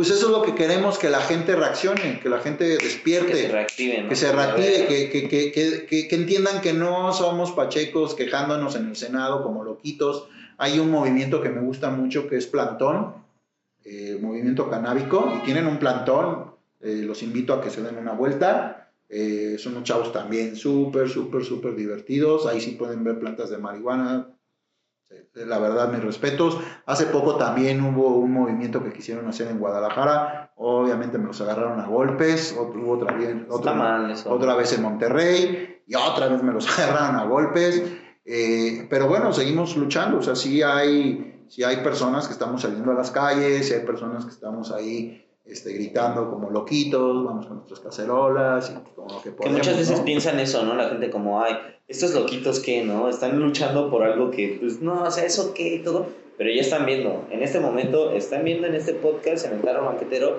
pues eso es lo que queremos, que la gente reaccione, que la gente despierte. Que se reactive, ¿no? Que se reactive, que, que, que, que, que entiendan que no somos pachecos quejándonos en el Senado como loquitos. Hay un movimiento que me gusta mucho que es Plantón, eh, movimiento canábico, y tienen un plantón, eh, los invito a que se den una vuelta. Eh, son unos chavos también súper, súper, súper divertidos. Ahí sí pueden ver plantas de marihuana, la verdad, mis respetos. Hace poco también hubo un movimiento que quisieron hacer en Guadalajara. Obviamente me los agarraron a golpes. Hubo otra, vez, otra, otra vez en Monterrey. Y otra vez me los agarraron a golpes. Eh, pero bueno, seguimos luchando. O sea, sí hay, sí hay personas que estamos saliendo a las calles, sí hay personas que estamos ahí este, gritando como loquitos, vamos con nuestras cacerolas y como lo que podemos. Que muchas veces piensan eso, ¿no? La gente como, ay, estos loquitos que, ¿no? Están luchando por algo que, pues, no, o sea, eso qué y todo. Pero ya están viendo, en este momento, están viendo en este podcast, en el carro banquetero,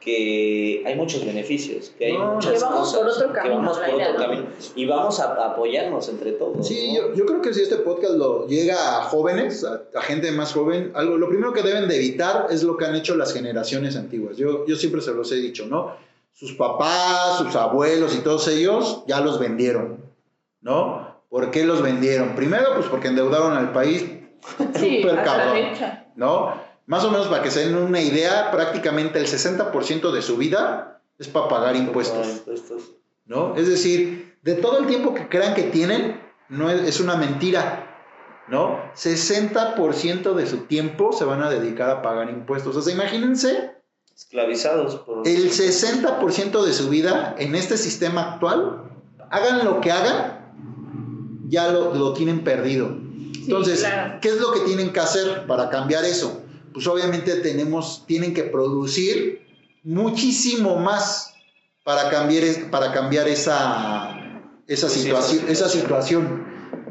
que hay muchos beneficios, que hay muchas que vamos por otro camino, que vamos por otro camino y vamos a, apoyarnos entre todos. Sí, yo, yo, creo que si este podcast lo llega a jóvenes, a, gente más joven, algo, lo primero que deben de evitar es lo que han hecho las generaciones antiguas. Yo, yo siempre se los he dicho, ¿no? Sus papás, sus abuelos y todos ellos ya los vendieron, ¿no? ¿Por qué los vendieron? Primero, pues porque endeudaron al país sí, súper cabrón, ¿no? Más o menos para que se den una idea, prácticamente el 60% de su vida es para pagar impuestos. ¿No? Es decir, de todo el tiempo que crean que tienen, no es, es una mentira. ¿No? 60% de su tiempo se van a dedicar a pagar impuestos. O sea, imagínense. Esclavizados por. El 60% de su vida en este sistema actual, hagan lo que hagan, ya lo, lo tienen perdido. Entonces, ¿qué es lo que tienen que hacer para cambiar eso? Pues obviamente tenemos, tienen que producir muchísimo más para cambiar, para cambiar esa, esa, situación, esa situación.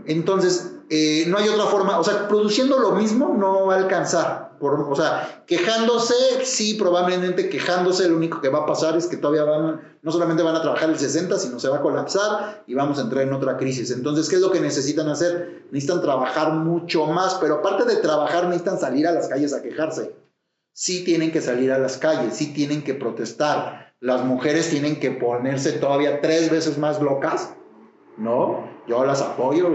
Entonces, eh, no hay otra forma, o sea, produciendo lo mismo no va a alcanzar. O sea, quejándose, sí, probablemente quejándose, lo único que va a pasar es que todavía van, no solamente van a trabajar el 60, sino se va a colapsar y vamos a entrar en otra crisis. Entonces, ¿qué es lo que necesitan hacer? Necesitan trabajar mucho más, pero aparte de trabajar, necesitan salir a las calles a quejarse. Sí tienen que salir a las calles, sí tienen que protestar. Las mujeres tienen que ponerse todavía tres veces más locas, ¿no? Yo las apoyo,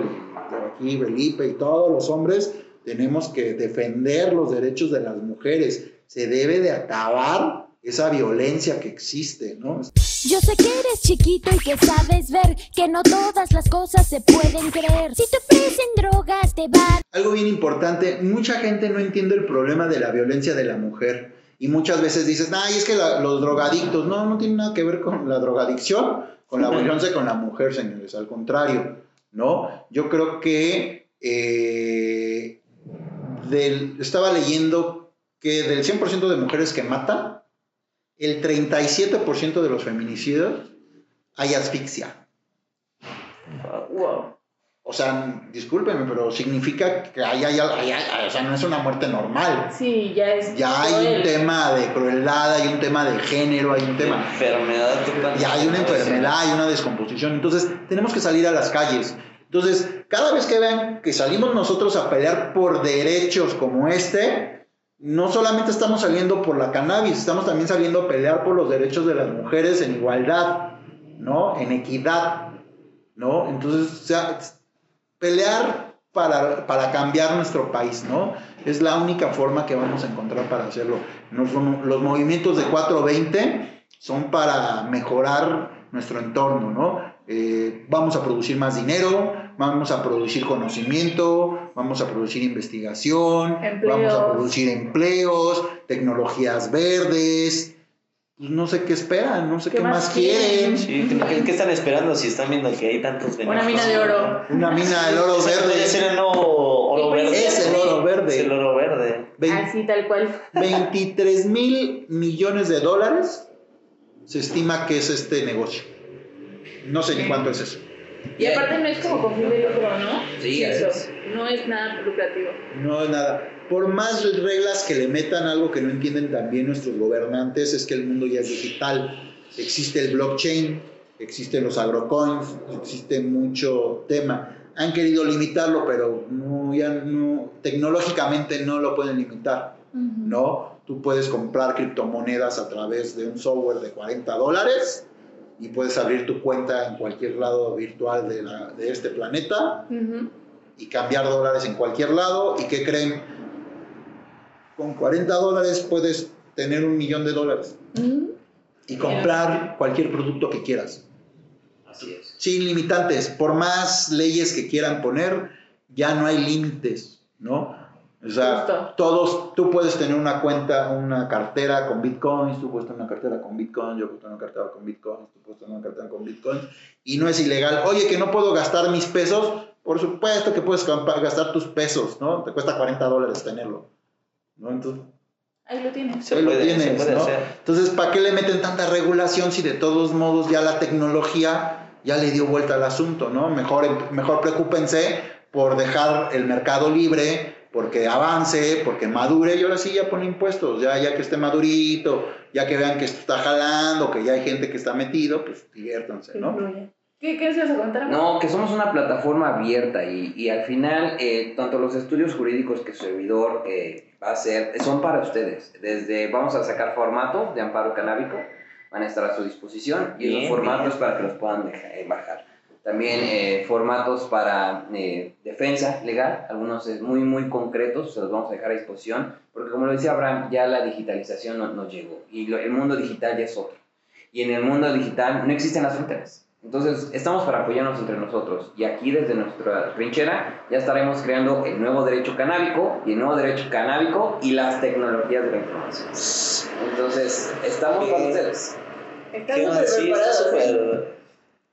aquí Felipe y todos los hombres tenemos que defender los derechos de las mujeres. Se debe de acabar esa violencia que existe, ¿no? Yo sé que eres chiquito y que sabes ver que no todas las cosas se pueden creer. Si te ofrecen drogas, te van. Algo bien importante, mucha gente no entiende el problema de la violencia de la mujer. Y muchas veces dices, ay, es que los drogadictos, no, no tiene nada que ver con la drogadicción, con la violencia con la mujer, señores, al contrario, ¿no? Yo creo que eh, estaba leyendo que del 100% de mujeres que matan, el 37% de los feminicidios hay asfixia. Wow. O sea, discúlpeme, pero significa que hay, hay, o sea, no es una muerte normal. Sí, ya es. Ya hay un tema de crueldad, hay un tema de género, hay un tema. Enfermedad. Ya hay una enfermedad, hay una descomposición. Entonces, tenemos que salir a las calles. Entonces, cada vez que vean que salimos nosotros a pelear por derechos como este, no solamente estamos saliendo por la cannabis, estamos también saliendo a pelear por los derechos de las mujeres en igualdad, ¿no? En equidad, ¿no? Entonces, o sea, pelear para, para cambiar nuestro país, ¿no? Es la única forma que vamos a encontrar para hacerlo. los movimientos de 420 son para mejorar nuestro entorno, ¿no? Eh, vamos a producir más dinero, vamos a producir conocimiento, vamos a producir investigación, vamos a producir empleos, tecnologías verdes. Pues no sé qué esperan, no sé qué, más, quieren. ¿qué, están esperando si están viendo que hay tantos beneficios? Una mina de oro. Una mina del oro verde. Ser el oro verde. Es el oro verde. Es el oro verde. Así tal cual. 23 mil millones de dólares se estima que es este negocio. No sé ni cuánto es eso. Y aparte no es como confundir el ¿no? Sí, eso. No es nada lucrativo. No es nada. Por más reglas que le metan algo que no entienden también nuestros gobernantes, es que el mundo ya es digital. Existe el blockchain, existen los agrocoins, existe mucho tema. Han querido limitarlo, pero no, ya no, tecnológicamente no lo pueden limitar. ¿no? Tú puedes comprar criptomonedas a través de un software de 40 dólares y puedes abrir tu cuenta en cualquier lado virtual de, la- de este planeta y cambiar dólares en cualquier lado. ¿Y qué creen? Con 40 dólares puedes tener un millón de dólares y comprar cualquier producto que quieras. Así es. Sin limitantes, por más leyes que quieran poner, ya no hay límites, ¿no? O sea, Justo. todos, tú puedes tener una cuenta, una cartera con bitcoins, tú puedes tener una cartera con bitcoins, yo puedo tener una cartera con bitcoins, tú puedes tener una cartera con bitcoins, y no es ilegal. Oye, que no puedo gastar mis pesos, por supuesto que puedes gastar tus pesos, ¿no? Te cuesta 40 dólares tenerlo, ¿no? Entonces, Ahí lo tienes. Se ahí lo puede, se tienes, puede ¿no? hacer. Entonces, ¿para qué le meten tanta regulación si de todos modos ya la tecnología ya le dio vuelta al asunto, ¿no? Mejor, mejor preocúpense por dejar el mercado libre, porque avance, porque madure, y ahora sí ya pone impuestos, ya, ya que esté madurito, ya que vean que esto está jalando, que ya hay gente que está metido, pues diviértanse, ¿no? ¿Qué, ¿Qué nos ibas a contar? No, que somos una plataforma abierta y, y al final eh, tanto los estudios jurídicos que su servidor eh, va a hacer son para ustedes. Desde vamos a sacar formato de amparo canábico, van a estar a su disposición y Bien, esos formatos bien. para que los puedan deja- eh, bajar. También eh, formatos para eh, defensa legal, algunos eh, muy muy concretos, se los vamos a dejar a disposición, porque como lo decía Abraham, ya la digitalización no- nos llegó y lo- el mundo digital ya es otro. Y en el mundo digital no existen las fronteras. Entonces, estamos para apoyarnos entre nosotros. Y aquí, desde nuestra trinchera, ya estaremos creando el nuevo derecho canábico y el nuevo derecho canábico y las tecnologías de la información. Entonces, estamos para ustedes. Estás ¿Qué súper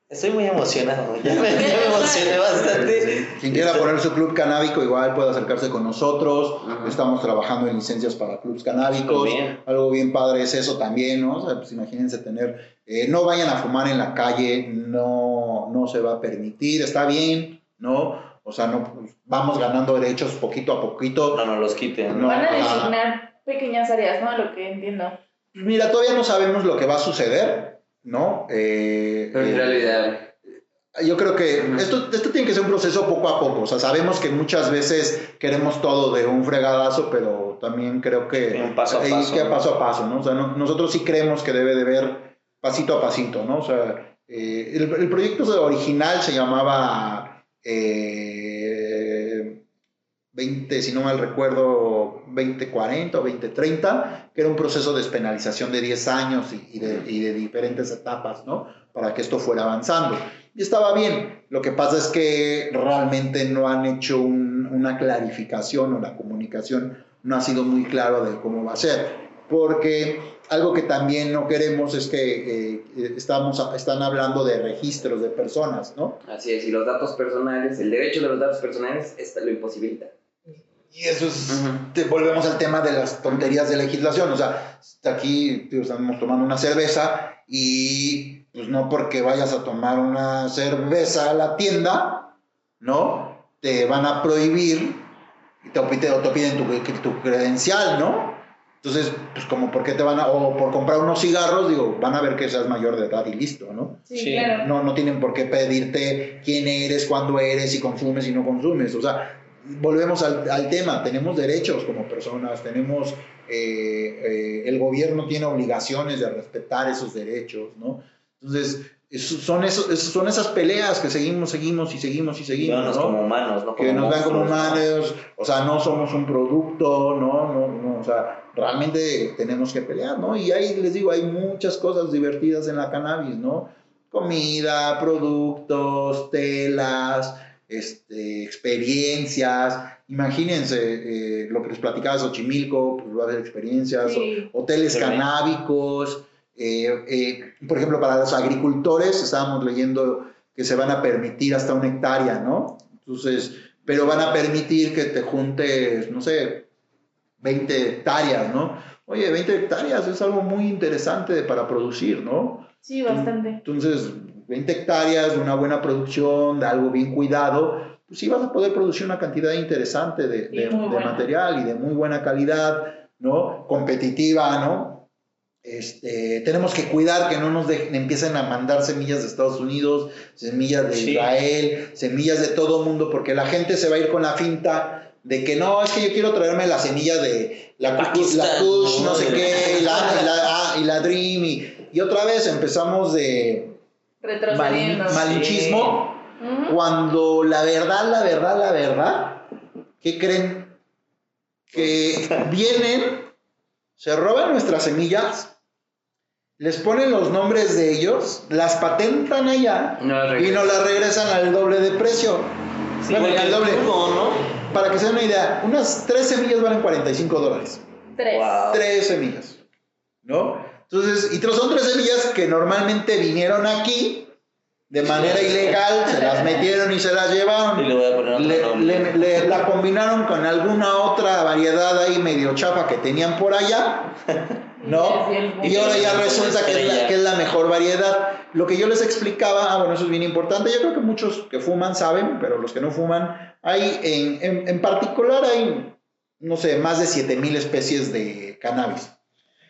Estoy muy emocionado. Ya me, ya me emocioné bastante. Quien quiera poner su club canábico igual puede acercarse con nosotros. Ajá. Estamos trabajando en licencias para clubs canábicos. Bien. Algo bien padre es eso también, ¿no? O sea, pues imagínense tener, eh, no vayan a fumar en la calle, no, no se va a permitir, está bien, ¿no? O sea, no, pues, vamos ganando derechos poquito a poquito. No nos los quiten. No. Van a designar pequeñas áreas, ¿no? A lo que entiendo. Mira, todavía no sabemos lo que va a suceder, ¿no? Eh, Pero eh, sería lo ideal. Yo creo que esto, esto tiene que ser un proceso poco a poco. O sea, sabemos que muchas veces queremos todo de un fregadazo, pero también creo que Un paso a hay paso, que ¿no? paso a paso, ¿no? O sea, no- nosotros sí creemos que debe de ver pasito a pasito, ¿no? O sea, eh, el, el proyecto original se llamaba eh, 20, si no mal recuerdo, 2040 o 2030, que era un proceso de despenalización de 10 años y, y de, y de diferentes etapas, ¿no? Para que esto fuera avanzando. Y estaba bien. Lo que pasa es que realmente no han hecho un- una clarificación o la comunicación no ha sido muy claro de cómo va a ser. Porque algo que también no queremos es que eh, estamos, están hablando de registros de personas, ¿no? Así es, y los datos personales, el derecho de los datos personales esta- lo imposibilita. Y eso es, Ujú. te volvemos al tema de las tonterías de legislación. O sea, aquí tío, estamos tomando una cerveza y pues no porque vayas a tomar una cerveza a la tienda, ¿no? Te van a prohibir y te, te, te piden tu, tu credencial, ¿no? Entonces, pues como por qué te van a, o por comprar unos cigarros, digo, van a ver que seas mayor de edad y listo, ¿no? Sí, Sí. claro. No, no tienen por qué pedirte quién eres, cuándo eres, si consumes, si no consumes. O sea, volvemos al, al tema, tenemos derechos como personas, tenemos, eh, eh, el gobierno tiene obligaciones de respetar esos derechos, ¿no? Entonces, son, esos, esos- son esas peleas que seguimos, seguimos y seguimos y seguimos, ¿no? como humanos, no como que nos vean como humanos, o sea, no somos un producto, no, no, no, o sea, realmente tenemos que pelear, ¿no? Y ahí les digo, hay muchas cosas divertidas en la cannabis, ¿no? Comida, productos, telas, este, experiencias, imagínense eh, lo que les platicaba de Xochimilco, pues va a haber experiencias, Sí. o- hoteles Sí. canábicos, eh, eh, por ejemplo, para los agricultores, estábamos leyendo que se van a permitir hasta una hectárea, ¿no? Entonces, pero van a permitir que te juntes, no sé, 20 hectáreas, ¿no? Oye, 20 hectáreas es algo muy interesante para producir, ¿no? Sí, bastante. Entonces, 20 hectáreas de una buena producción, de algo bien cuidado, pues sí vas a poder producir una cantidad interesante de, de- de material y de muy buena calidad, ¿no? Competitiva, ¿no? Este, tenemos que cuidar que no nos empiecen a mandar semillas de Estados Unidos, semillas de Sí. Israel, semillas de todo mundo, porque la gente se va a ir con la finta de que no, es que yo quiero traerme la semilla de la, la Kush, no ¿no? sé qué, y la, y la- ah, y la Dream, y, y otra vez empezamos de Retrocediendo. malinchismo, Ujú. cuando la verdad, la verdad, la verdad, ¿qué creen? Que vienen, se roban nuestras semillas, les ponen los nombres de ellos, las patentan allá No las y nos las regresan al doble de precio. Sí, Bueno, al doble. Para que se den una idea, unas tres semillas valen 45 dólares. Tres. Wow. Tres semillas. ¿No? Entonces, y son tres semillas que normalmente vinieron aquí de manera ilegal, se las metieron y se las llevaron. Y le voy a poner otro Le, le- le- la combinaron con alguna otra variedad ahí medio chafa que tenían por allá, ¿no? Y ahora ya resulta que es, la, que es la mejor variedad. Lo que yo les explicaba, ah, bueno, eso es bien importante. Yo creo que muchos que fuman saben, pero los que no fuman, hay en, en, en particular hay, no sé, más de 7000 especies de cannabis.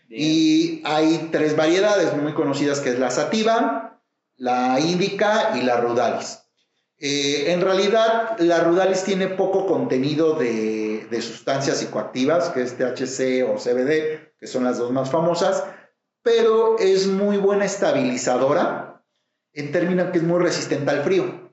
Y hay tres variedades muy conocidas que es la sativa, la índica y la rudalis. Eh, en realidad, la rudalis tiene poco contenido de, de sustancias psicoactivas, que es THC o CBD, que son las dos más famosas, pero es muy buena estabilizadora en términos que es muy resistente al frío.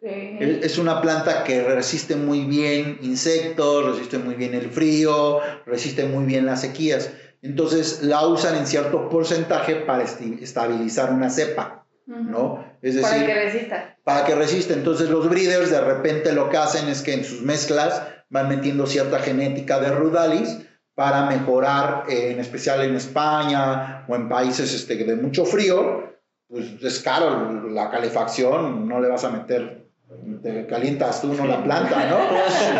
Es una planta que resiste muy bien insectos, resiste muy bien el frío, resiste muy bien las sequías. Entonces la usan en cierto porcentaje para estabilizar una cepa. ¿no? Es Para decir, que resista. para que resista. Entonces los breeders de repente lo que hacen es que en sus mezclas van metiendo cierta genética de rudalis para mejorar, eh, en especial en España o en países este, de mucho frío, pues es caro la calefacción, no le vas a meter, te calientas tú, no la planta, ¿no?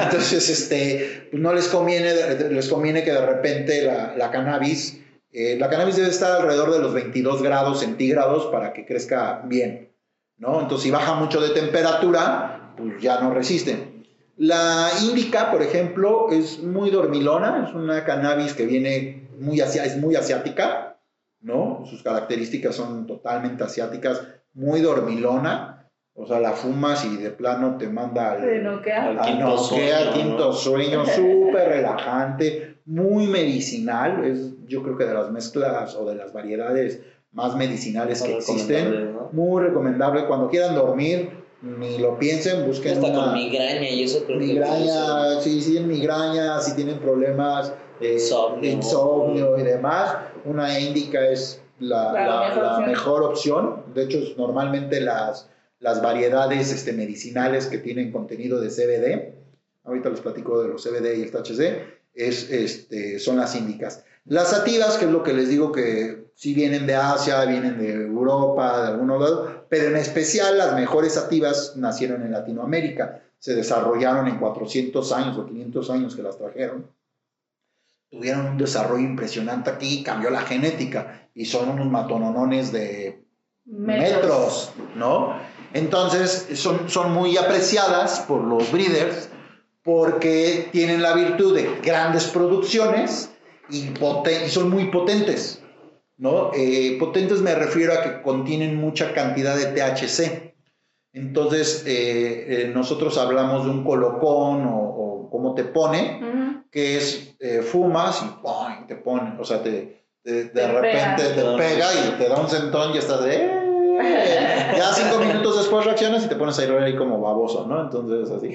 Entonces, este, no les conviene, les conviene que de repente la, la cannabis, eh, la cannabis debe estar alrededor de los 22 grados centígrados para que crezca bien. ¿no? Entonces, si baja mucho de temperatura, pues ya no resisten. La índica, por ejemplo, es muy dormilona, es una cannabis que viene muy asia- es muy asiática, ¿no? Sus características son totalmente asiáticas, muy dormilona, o sea, la fumas y de plano te manda al, noquea. Al quinto no, sueño, queda ¿no? quinto sueño, súper relajante, muy medicinal. Es, yo creo que de las mezclas o de las variedades más medicinales Más que existen. ¿no? Muy recomendable. Cuando quieran dormir, ni lo piensen, busquen Hasta una con migraña y eso creo que... migraña, si tienen migraña, si tienen problemas eh, Insomnio. insomnio y demás, una índica es la, La la- mejor la opción. mejor opción. De hecho, normalmente las, las variedades este, medicinales que tienen contenido de CBD, ahorita les platico de los CBD y el THC, es, este, son las índicas. Las sativas, que es lo que les digo que sí vienen de Asia, vienen de Europa, de algunos lados, pero en especial las mejores sativas nacieron en Latinoamérica, se desarrollaron en 400 años o 500 años que las trajeron. Tuvieron un desarrollo impresionante aquí, cambió la genética y son unos matononones de metros, ¿no? Entonces son, son muy apreciadas por los breeders porque tienen la virtud de grandes producciones y, poten- y son muy potentes, ¿no? Eh, potentes me refiero a que contienen mucha cantidad de THC. Entonces, eh, eh, nosotros hablamos de un colocón o, o cómo te pone, Ujú. que es eh, fumas y ¡pum! te pone, o sea, te, te- de Te repente pega. te pega y te da un sentón y estás de... Ya cinco minutos después reaccionas y te pones a ir ahí como baboso, ¿no? Entonces así...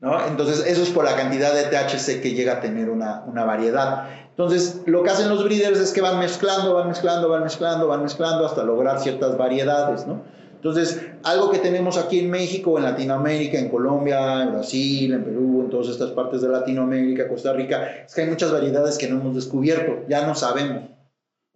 ¿no? Entonces eso es por la cantidad de THC que llega a tener una, una variedad. Entonces lo que hacen los breeders es que van mezclando, van mezclando, van mezclando, van mezclando hasta lograr ciertas variedades, ¿no? Entonces, algo que tenemos aquí en México, en Latinoamérica, en Colombia, en Brasil, en Perú, en todas estas partes de Latinoamérica, Costa Rica, es que hay muchas variedades que no hemos descubierto, ya no sabemos.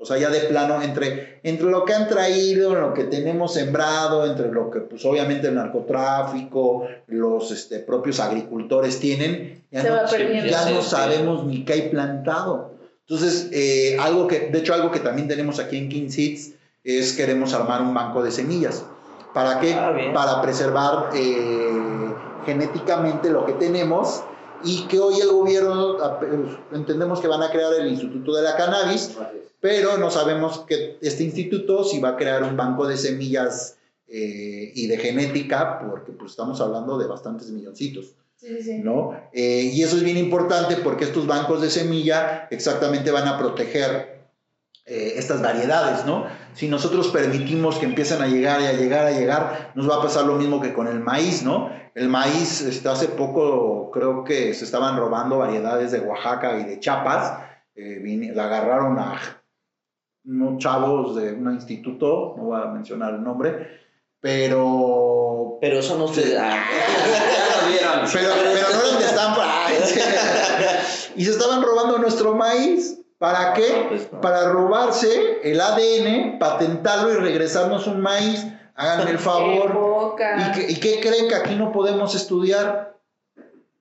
O sea, ya de plano, entre, entre lo que han traído, lo que tenemos sembrado, entre lo que, pues obviamente el narcotráfico, los este, propios agricultores tienen, ya, Se no, va perdiendo. ya Sí, no sí. sabemos ni qué hay plantado. Entonces, eh, algo que, de hecho, algo que también tenemos aquí en King Seeds es queremos armar un banco de semillas. ¿Para qué? Ah. Para preservar eh, genéticamente lo que tenemos y que hoy el gobierno, a- entendemos que van a crear el Instituto de la Cannabis, pero no sabemos que este instituto si va a crear un banco de semillas eh, y de genética, porque pues estamos hablando de bastantes milloncitos. Sí, sí. ¿no? Eh, y eso es bien importante porque estos bancos de semilla exactamente van a proteger eh, estas variedades, ¿no? Si nosotros permitimos que empiecen a llegar y a llegar, a llegar, nos va a pasar lo mismo que con el maíz, ¿no? El maíz, este, hace poco creo que se estaban robando variedades de Oaxaca y de Chiapas, eh, la agarraron a unos chavos de un instituto, no voy a mencionar el nombre, pero Pero eso no se. Ah. Ya lo vieron. pero, pero no eran de estampa. Y se estaban robando nuestro maíz. ¿Para qué? Pues no. Para robarse el ADN, patentarlo y regresarnos un maíz. Háganme el favor. ¿Y qué, y qué creen que aquí no podemos estudiar?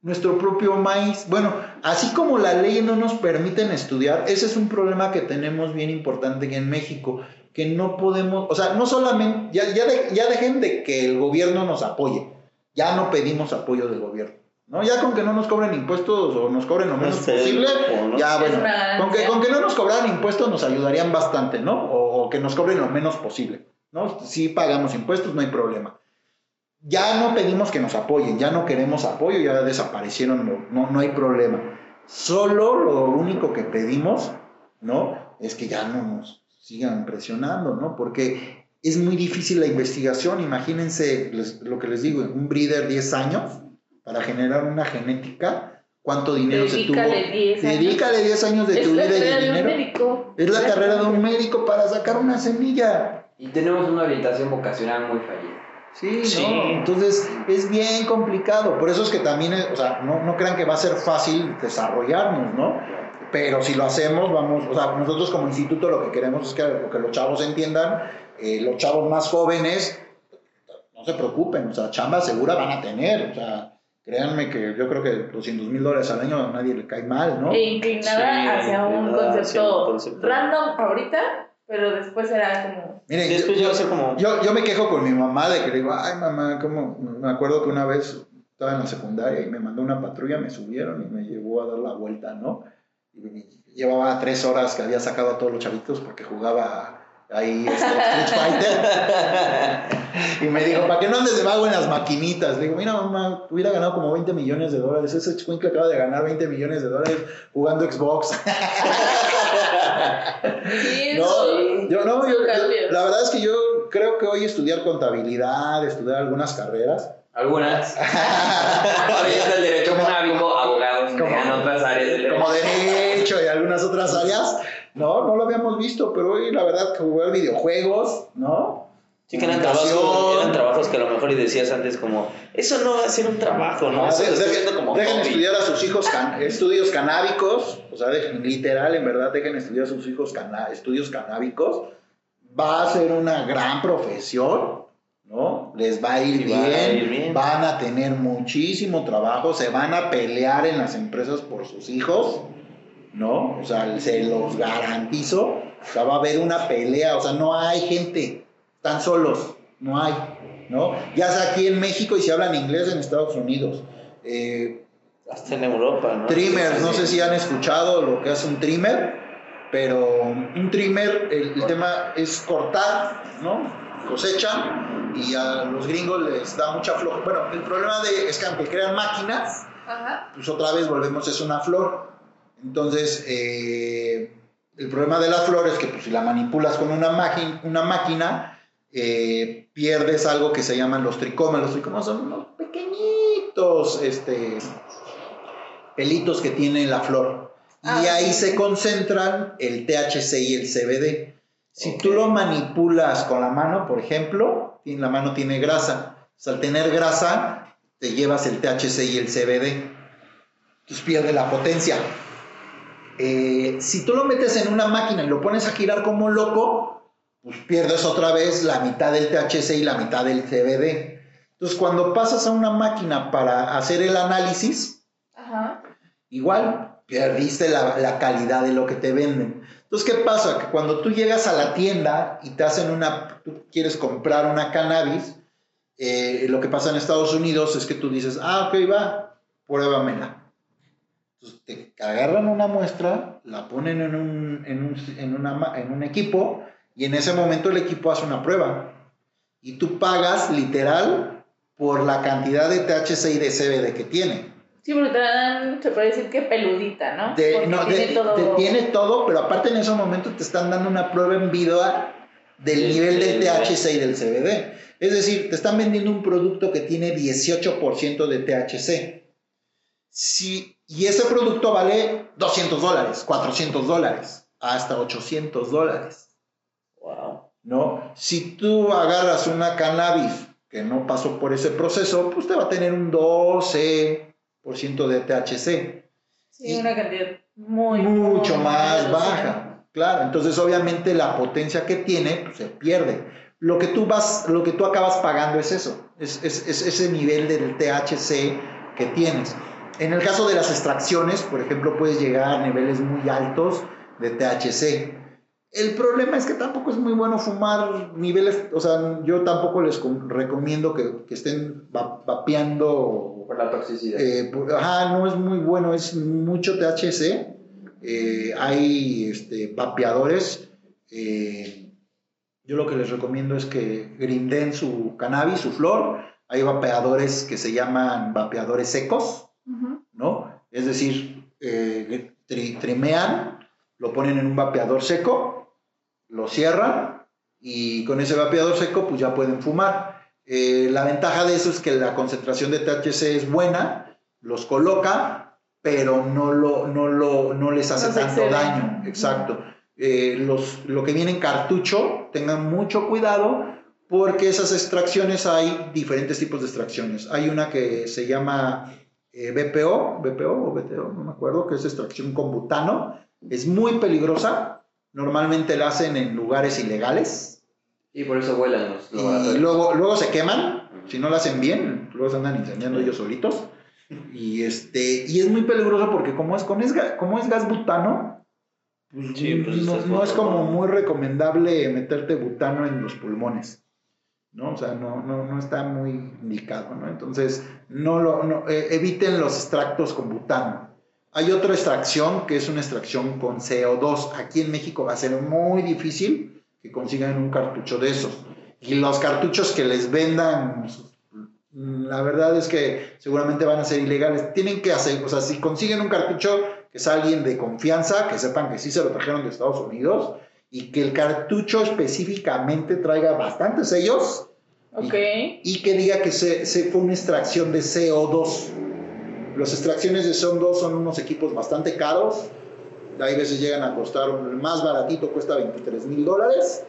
Nuestro propio maíz. Bueno, así como la ley no nos permiten estudiar, ese es un problema que tenemos bien importante aquí en México, que no podemos, o sea, no solamente, ya, ya, de- ya dejen de que el gobierno nos apoye, ya no pedimos apoyo del gobierno, ¿no? Ya con que no nos cobren impuestos o nos cobren lo menos sé, posible, no ya bueno, con que, con que no nos cobraran impuestos nos ayudarían bastante, ¿no? O, o que nos cobren lo menos posible, ¿no? Si pagamos impuestos, no hay problema. Ya no pedimos que nos apoyen, ya no queremos apoyo, ya desaparecieron, no, no, no hay problema. Solo lo único que pedimos, ¿no? Es que ya no nos sigan presionando, ¿no? Porque es muy difícil la investigación. Imagínense les- lo que les digo, un breeder 10 años para generar una genética, ¿cuánto dinero se tuvo? Dedícale 10 años. Dedícale 10 años de es tu la vida y carrera de dinero. médico. Es la carrera de un médico para sacar una semilla. Y tenemos una orientación vocacional muy fallida. Sí, Sí. ¿no? Entonces es bien complicado. Por eso es que también, o sea, no, no crean que va a ser fácil desarrollarnos, ¿no? Pero si lo hacemos, vamos, o sea, nosotros como instituto lo que queremos es que, que los chavos entiendan, eh, los chavos más jóvenes, no se preocupen, o sea, chamba segura van a tener, o sea, créanme que yo creo que 200 mil dólares al año a nadie le cae mal, ¿no? E inclinada Sí, hacia un inclinada hacia un concepto. random ahorita, pero después será como. Miren, Después yo- ser como. Yo, yo me quejo con mi mamá de que le digo, ay mamá, ¿cómo? Me acuerdo que una vez estaba en la secundaria y me mandó una patrulla, me subieron y me llevó a dar la vuelta, ¿no? Y llevaba tres horas que había sacado a todos los chavitos porque jugaba ahí este, Street Fighter. Y me dijo, ¿para qué no andes de vago en las maquinitas? Le digo, mira mamá, hubiera ganado como 20 millones de dólares. Ese chicuincle acaba de ganar 20 millones de dólares jugando Xbox. Sí, No, sí. yo no, yo- la verdad es que yo creo que hoy estudiar contabilidad, estudiar algunas carreras, Algunas. Ahorita el derecho canábico, abogados, Como- en otras áreas del derecho. como derecho y algunas otras áreas, no, no lo habíamos visto, pero hoy la verdad que jugar videojuegos, ¿no? Sí, que eran trabajos, eran trabajos que a lo mejor y decías antes como, eso no va a ser un trabajo, ¿no? Ah, Eso de- dejen- como estudiar a sus hijos can- estudios canábicos, o sea, dejen- literal, en verdad, dejen estudiar a sus hijos cana- estudios canábicos. Va a ser una gran profesión, ¿no? Les va a ir, bien, va a ir bien. van a tener muchísimo trabajo, se van a pelear en las empresas por sus hijos, ¿no? O sea, se los garantizo. O sea, va a haber una pelea, o sea, no hay gente, están solos, no hay, ¿no? Ya sea aquí en México y si hablan inglés en Estados Unidos. Eh, Hasta en Europa, ¿no? trimmers, no sé si han escuchado lo que hace un trimmer, pero un trimmer, el, el tema es cortar, ¿no? Cosecha y a los gringos les da mucha flor. Bueno, el problema de, es que aunque crean máquinas, Ajá. pues otra vez volvemos, es una flor. Entonces, eh, el problema de la flor es que pues, si la manipulas con una, máquina una máquina, eh, pierdes algo que se llaman los tricomas. Los tricomas son unos pequeñitos este, pelitos que tiene la flor. Y Ah, ahí sí. se concentran el THC y el CBD. Si tú lo manipulas con la mano, por ejemplo, la mano tiene grasa. Pues, al tener grasa, te llevas el THC y el CBD. Entonces pierde la potencia. Eh, si tú lo metes en una máquina y lo pones a girar como loco, pues pierdes otra vez la mitad del THC y la mitad del CBD. Entonces cuando pasas a una máquina para hacer el análisis, Ajá. igual perdiste la, la calidad de lo que te venden. Entonces, ¿qué pasa? Que cuando tú llegas a la tienda y te hacen una, tú quieres comprar una cannabis, eh, lo que pasa en Estados Unidos es que tú dices, ah, ok, va, pruébamela. Entonces, te agarran una muestra, la ponen en un, en un, en una ma- en un equipo y en ese momento el equipo hace una prueba. Y tú pagas literal por la cantidad de THC y de CBD que tiene. Sí, porque te dan, se puede decir que peludita, ¿no? De- no, de- tiene todo. de- tiene todo, pero aparte en esos momentos te están dando una prueba en video del nivel del del- THC y del CBD. Es decir, te están vendiendo un producto que tiene 18% de THC. Si, y ese producto vale 200 dólares, 400 dólares, hasta 800 dólares. Wow. ¿no? Si tú agarras una cannabis que no pasó por ese proceso, pues te va a tener un 12% de THC, Sí, una cantidad muy. mucho muy más baja. Claro, entonces obviamente la potencia que tiene pues, se pierde. Lo que tú vas, lo que tú acabas pagando es eso, es, es- es ese nivel del THC que tienes. En el caso de las extracciones, por ejemplo, puedes llegar a niveles muy altos de THC. El problema es que tampoco es muy bueno fumar niveles, o sea, yo tampoco les com- recomiendo que, que estén va- vapeando Por la toxicidad. eh, por- ajá, no es muy bueno, es mucho THC. Eh, hay este, vapeadores. eh, yo lo que les recomiendo es que grinden su cannabis, su flor. Hay vapeadores que se llaman vapeadores secos. Es decir, eh, tri- trimean, lo ponen en un vapeador seco, lo cierran y con ese vapeador seco pues ya pueden fumar. Eh, la ventaja de eso es que la concentración de THC es buena, los coloca, pero no, lo, no, lo, no les hace No tanto daño. Exacto. Eh, los, lo que viene en cartucho, tengan mucho cuidado porque esas extracciones hay diferentes tipos de extracciones. Hay una que se llama eh, BPO, BPO o BTO, no me acuerdo, que es extracción con butano. Es muy peligrosa. Normalmente la hacen en lugares ilegales. Y por eso vuelan los Y luego, luego se queman, si no lo hacen bien, luego se andan incendiando ellos solitos. Y, este, y es muy peligroso porque como es, ga- como es gas butano, pues, Sí, pues, no, es como muy recomendable meterte butano en los pulmones. ¿No? O sea, no, no, no está muy indicado, ¿no? Entonces, no lo, eh, eviten los extractos con butano. Hay otra extracción que es una extracción con CO2. Aquí en México va a ser muy difícil que consigan un cartucho de esos. Y los cartuchos que les vendan, mm, la verdad es que seguramente van a ser ilegales. Tienen que hacer, o sea, si consiguen un cartucho que es alguien de confianza, que sepan que sí se lo trajeron de Estados Unidos y que el cartucho específicamente traiga bastantes sellos Ok. y que diga que se, se fue una extracción de CO2. Las extracciones de CO2 son unos equipos bastante caros. Hay veces llegan a costar, el más baratito cuesta 23 mil dólares.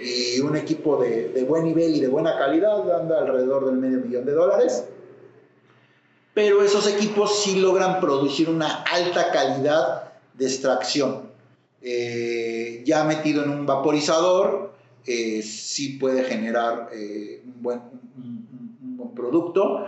Y un equipo de, de buen nivel y de buena calidad anda alrededor del medio millón de dólares. Pero esos equipos sí logran producir una alta calidad de extracción. Eh, ya metido en un vaporizador, eh, sí puede generar eh, un, buen, un- un- buen producto,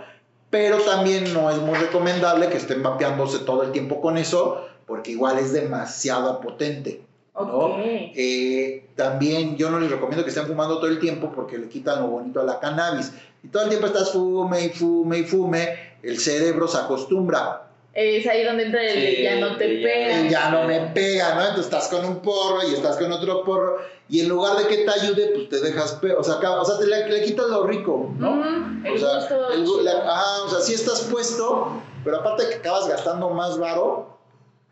pero también no es muy recomendable que estén vapeándose todo el tiempo con eso, porque igual es demasiado potente. ¿no? Ok. Eh, también yo no les recomiendo que estén fumando todo el tiempo porque le quitan lo bonito a la cannabis. Y todo el tiempo estás fume y fume y fume, el cerebro se acostumbra. Es ahí donde entra el Sí, ya no te pega. Ya no me pega, ¿no? Entonces estás con un porro y estás con otro porro y en lugar de que te ayude, pues te dejas, o sea, o sea te le, le quitas lo rico, ¿no? Mm, el o sea, gusto. el la- ajá, o sea, sí estás puesto, pero aparte que acabas gastando más varo,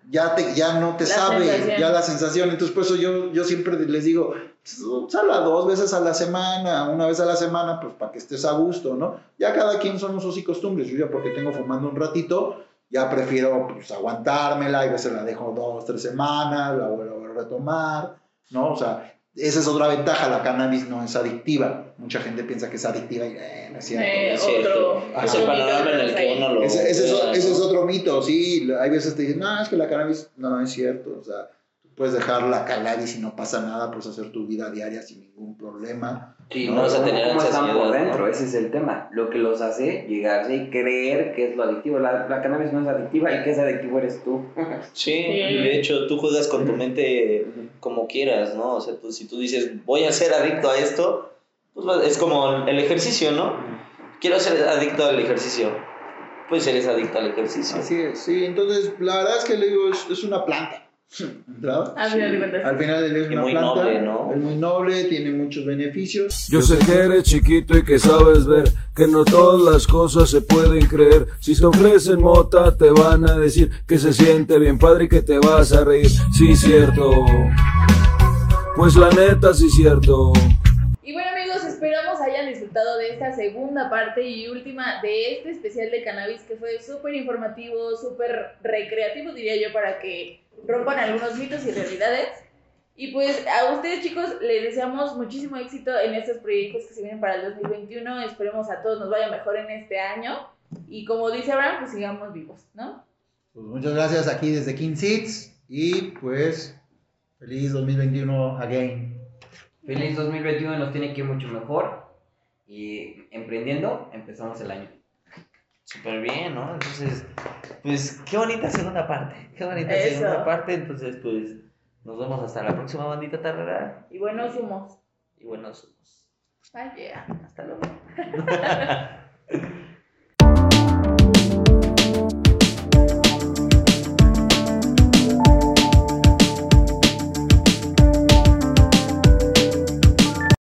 ya, te, ya no te La sabe, sensación. ya la sensación. Entonces, por eso yo, yo siempre les digo, sala dos veces a la semana, una vez a la semana, pues para que estés a gusto, ¿no? Ya cada quien son usos y costumbres. Yo ya porque tengo fumando un ratito, ya prefiero pues aguantármela y a veces la dejo dos, tres semanas, la vuelvo a retomar, ¿no? O sea, esa es otra ventaja, la cannabis no es adictiva. Mucha gente piensa que es adictiva y eh, no es cierto. Eh, Es cierto. otro- Es otro el panorama en el que uno lo. Ese, ese es, vea, ese ¿no? es otro mito, sí. Hay veces te dicen, no, es que la cannabis, no, es cierto. O sea, puedes dejar la cannabis y no pasa nada, puedes hacer tu vida diaria sin ningún problema. Sí, No no, vas a ¿cómo- tener cómo están por ¿no? dentro? Ese es el tema. Lo que los hace llegarse y creer que es lo adictivo. La, la cannabis no es adictiva, el que es adictivo eres tú. Sí, de hecho, tú juegas con tu mente como quieras, ¿no? O sea, tú, si tú dices, voy a ser adicto a esto, pues es como el ejercicio, ¿no? Quiero ser adicto al ejercicio. Pues eres adicto al ejercicio. Así es, sí. Entonces, la verdad es que le digo, es, es una planta. ¿Verdad? Al final. Al del día es Y una muy planta, noble, ¿no? es muy noble, tiene muchos beneficios. Yo sé que eres chiquito y que sabes ver que no todas las cosas se pueden creer. Si te ofrecen mota, te van a decir que se siente bien padre y que te vas a reír. Sí, cierto. Pues la neta, sí, cierto. Y bueno amigos, esperamos hayan disfrutado de esta segunda parte y última de este especial de cannabis que fue súper informativo, súper recreativo diría yo para que rompan algunos mitos y realidades. Y pues a ustedes chicos les deseamos muchísimo éxito en estos proyectos que se vienen para el 2021. Esperemos a todos nos vaya mejor en este año. Y como dice Abraham, pues sigamos vivos, ¿no? Pues muchas gracias aquí desde King Seeds y pues feliz 2021 again. Feliz 2021 nos tiene que ir mucho mejor. Y emprendiendo, empezamos el año. Súper bien, ¿no? Entonces, pues qué bonita segunda parte. Qué bonita Eso. segunda parte. Entonces, pues nos vemos hasta la próxima bandita tarrera. Y buenos humos. Y buenos humos. Bye. Hasta luego.